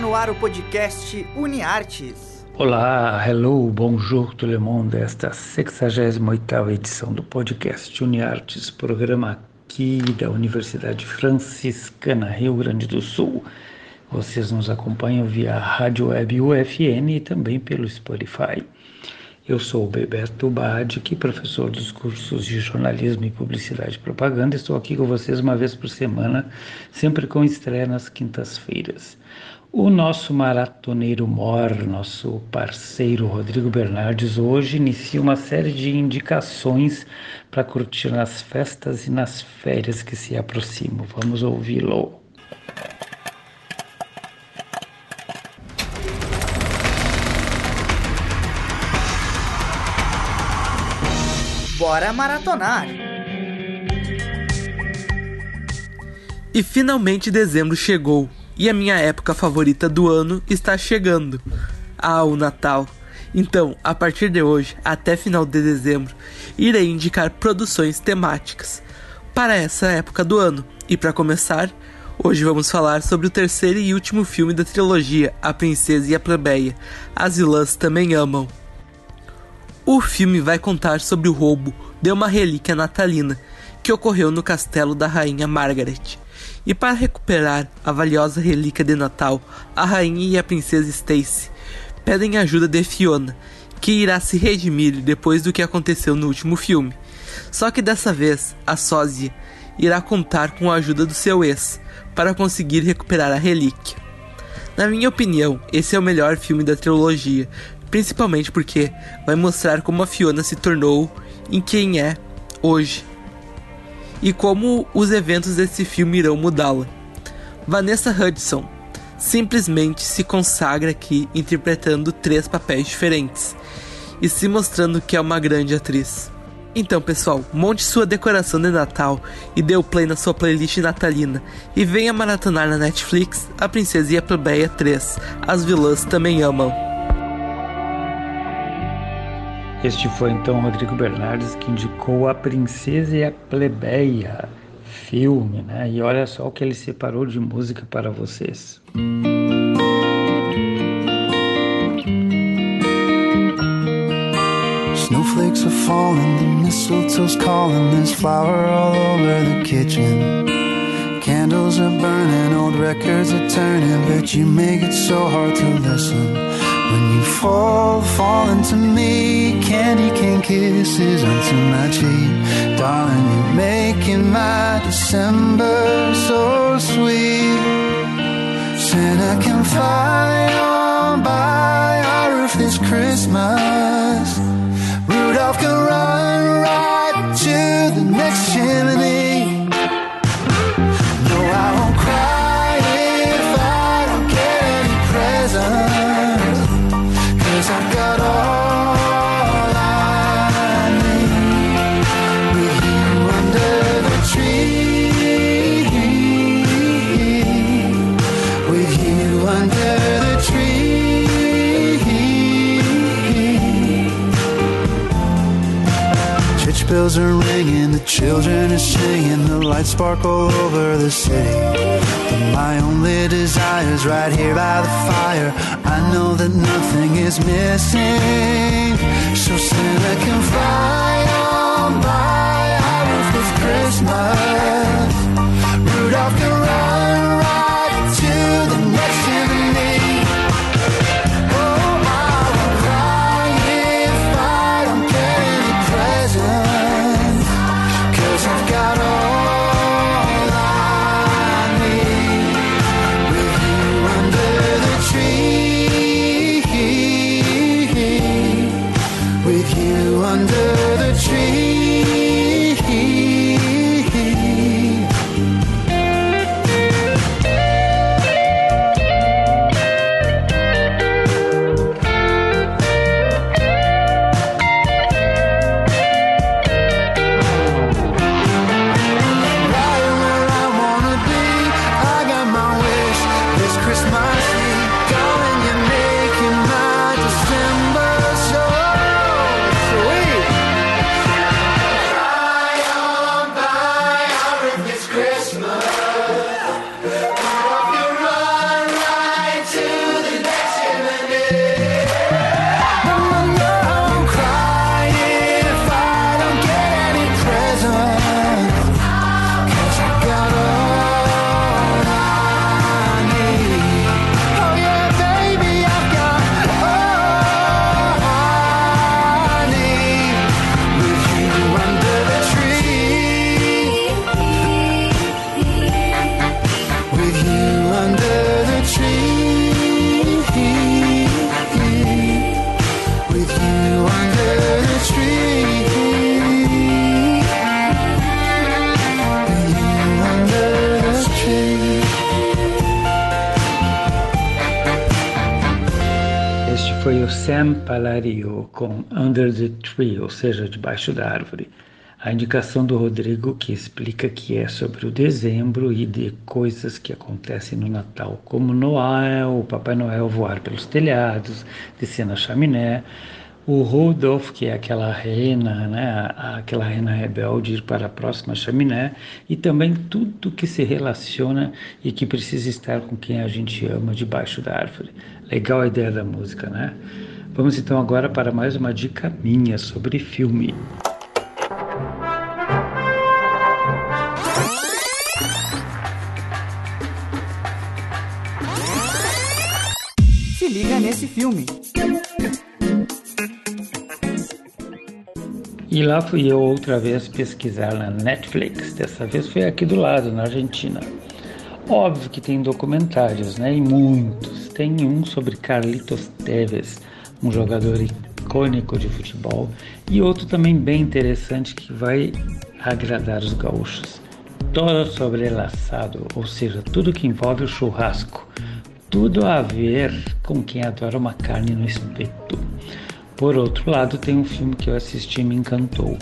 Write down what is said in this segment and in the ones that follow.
No ar o podcast UniArtes. Olá, hello, bonjour tout le monde. Esta 68ª edição do podcast UniArtes, programa aqui da Universidade Franciscana Rio Grande do Sul. Vocês nos acompanham via Rádio Web UFN e também pelo Spotify. Eu sou o Beberto Badic, professor dos cursos de jornalismo e publicidade e propaganda. Estou aqui com vocês uma vez por semana, sempre com estreia nas quintas-feiras. O nosso maratoneiro mor, nosso parceiro Rodrigo Bernardes, hoje inicia uma série de indicações para curtir nas festas e nas férias que se aproximam. Vamos ouvi-lo. Bora maratonar! E finalmente dezembro chegou, e a minha época favorita do ano está chegando. Ah, o Natal! Então, a partir de hoje, até final de dezembro, irei indicar produções temáticas para essa época do ano. E para começar, hoje vamos falar sobre o terceiro e último filme da trilogia A Princesa e a Plebeia. As vilãs também amam. O filme vai contar sobre o roubo de uma relíquia natalina que ocorreu no castelo da rainha Margaret. E para recuperar a valiosa relíquia de Natal, a rainha e a princesa Stacy pedem ajuda de Fiona, que irá se redimir depois do que aconteceu no último filme. Só que dessa vez, a sósia irá contar com a ajuda do seu ex para conseguir recuperar a relíquia. Na minha opinião, esse é o melhor filme da trilogia, principalmente porque vai mostrar como a Fiona se tornou em quem é hoje e como os eventos desse filme irão mudá-la. Vanessa Hudson simplesmente se consagra aqui interpretando três papéis diferentes e se mostrando que é uma grande atriz. Então, pessoal, monte sua decoração de Natal e dê o play na sua playlist natalina e venha maratonar na Netflix A Princesa e a Plebeia 3. As vilãs também amam. Este foi então Rodrigo Bernardes que indicou A Princesa e a Plebeia, filme, né? E olha só o que ele separou de música para vocês. Snowflakes are falling, the mistletoe's calling, there's flour all over the kitchen. Candles are burning, old records are turning, but you make it so hard to listen. When you fall, fall into me. Candy cane kisses onto my cheek. Darling, you're making my December so sweet. Santa can fly on by our roof this Christmas. Rudolph can run right bells are ringing, the children are singing, the lights sparkle over the city. But my only desire's right here by the fire. I know that nothing is missing, so Santa can fly on by our roof this Christmas. You Sam Palladio com Under the Tree, ou seja, debaixo da árvore. A indicação do Rodrigo que explica que é sobre o dezembro e de coisas que acontecem no Natal, como Noel, o Papai Noel voar pelos telhados, descer na chaminé, o Rudolf, que é aquela rena, né, aquela rena rebelde ir para a próxima chaminé, e também tudo que se relaciona e que precisa estar com quem a gente ama debaixo da árvore. Legal a ideia da música, né? Vamos então agora para mais uma dica minha sobre filme. Se liga nesse filme. E lá fui eu outra vez pesquisar na Netflix. Dessa vez foi aqui do lado, na Argentina. Óbvio que tem documentários, né? E muitos. Tem um sobre Carlitos Teves, um jogador icônico de futebol, e outro também bem interessante que vai agradar os gaúchos. Todo sobre el assado, ou seja, tudo que envolve o churrasco. Tudo a ver com quem adora uma carne no espeto. Por outro lado, tem um filme que eu assisti e me encantou,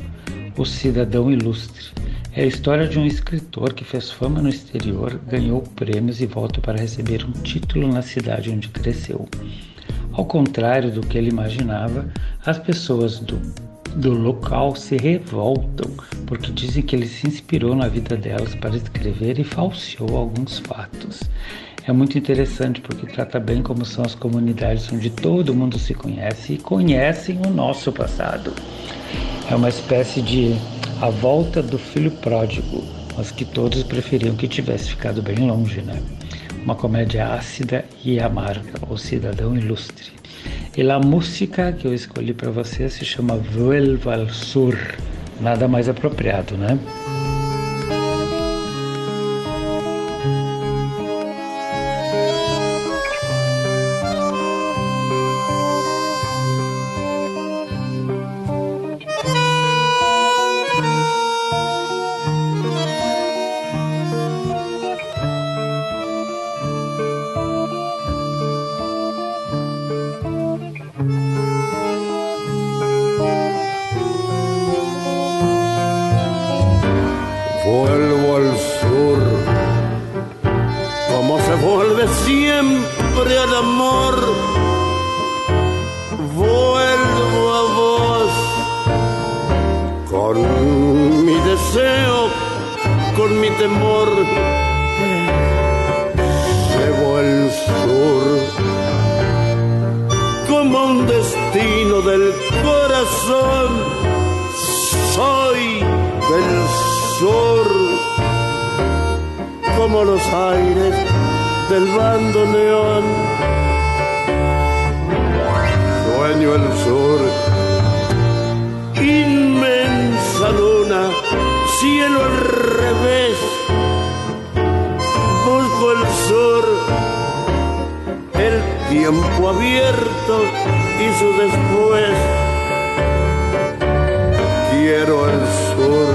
O Cidadão Ilustre. É a história de um escritor que fez fama no exterior, ganhou prêmios e volta para receber um título na cidade onde cresceu. Ao contrário do que ele imaginava, as pessoas do, do local se revoltam porque dizem que ele se inspirou na vida delas para escrever e falseou alguns fatos. É muito interessante porque trata bem como são as comunidades onde todo mundo se conhece e conhecem o nosso passado. É uma espécie de a volta do filho pródigo, mas que todos preferiam que tivesse ficado bem longe, né? Uma comédia ácida e amarga, O Cidadão Ilustre. E a música que eu escolhi para você se chama Vuelva al Sur. Nada mais apropriado, né? Al amor. Vuelvo a vos con mi deseo, con mi temor. Llevo el sur como un destino del corazón. Soy del sur como los aires del bando neón. Sueño el sur, inmensa luna, cielo al revés. Busco el sur, el tiempo abierto y su después. Quiero el sur,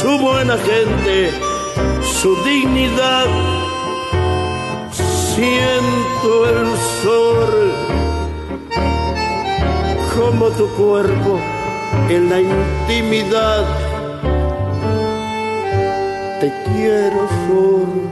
su buena gente su dignidad. Siento el sol como tu cuerpo en la intimidad. Te quiero sol.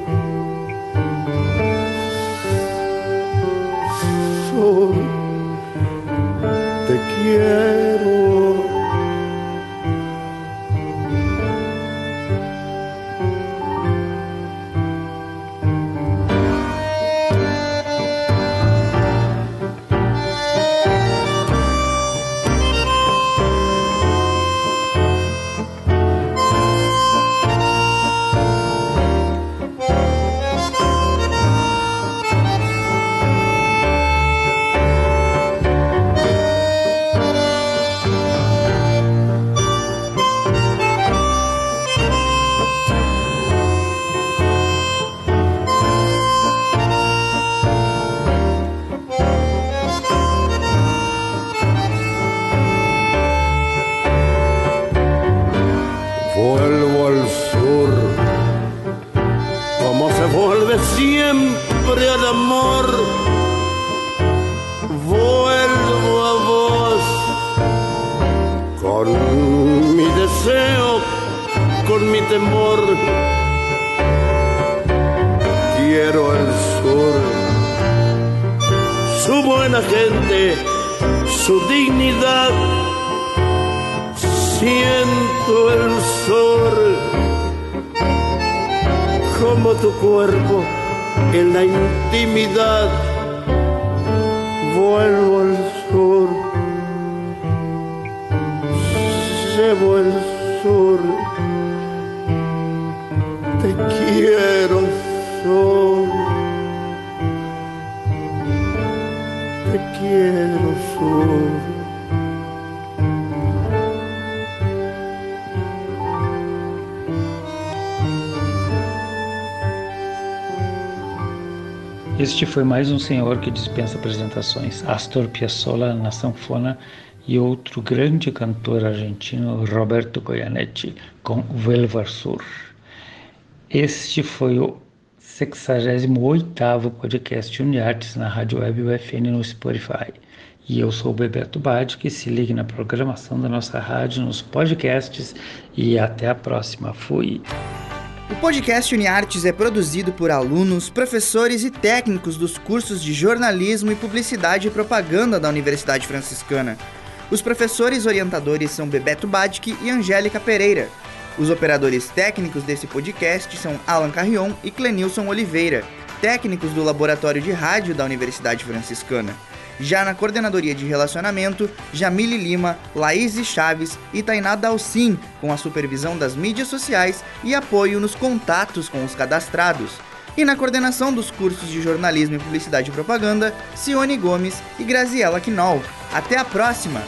Mi deseo, con mi temor. Quiero el sur, su buena gente, su dignidad. Siento el sol como tu cuerpo en la intimidad. Vuelvo llevo el sur. Te quiero, sol. Te quiero, sol. Este foi mais um senhor que dispensa apresentações, Astor Piazzolla na sanfona e outro grande cantor argentino, Roberto Goyanetti, com Velvar Sur. Este foi o 68º podcast Uniartes na Rádio Web UFN no Spotify. E eu sou o Bebeto Bade, que se ligue na programação da nossa rádio, nos podcasts e até a próxima. Fui! O podcast UniArtes é produzido por alunos, professores e técnicos dos cursos de jornalismo e publicidade e propaganda da Universidade Franciscana. Os professores orientadores são Bebeto Badke e Angélica Pereira. Os operadores técnicos desse podcast são Alan Carrion e Clenilson Oliveira, técnicos do Laboratório de Rádio da Universidade Franciscana. Já na coordenadoria de relacionamento, Jamile Lima, Laís Chaves e Tainá Dalcin, com a supervisão das mídias sociais e apoio nos contatos com os cadastrados. E na coordenação dos cursos de jornalismo e publicidade e propaganda, Cione Gomes e Graziela Quinol. Até a próxima!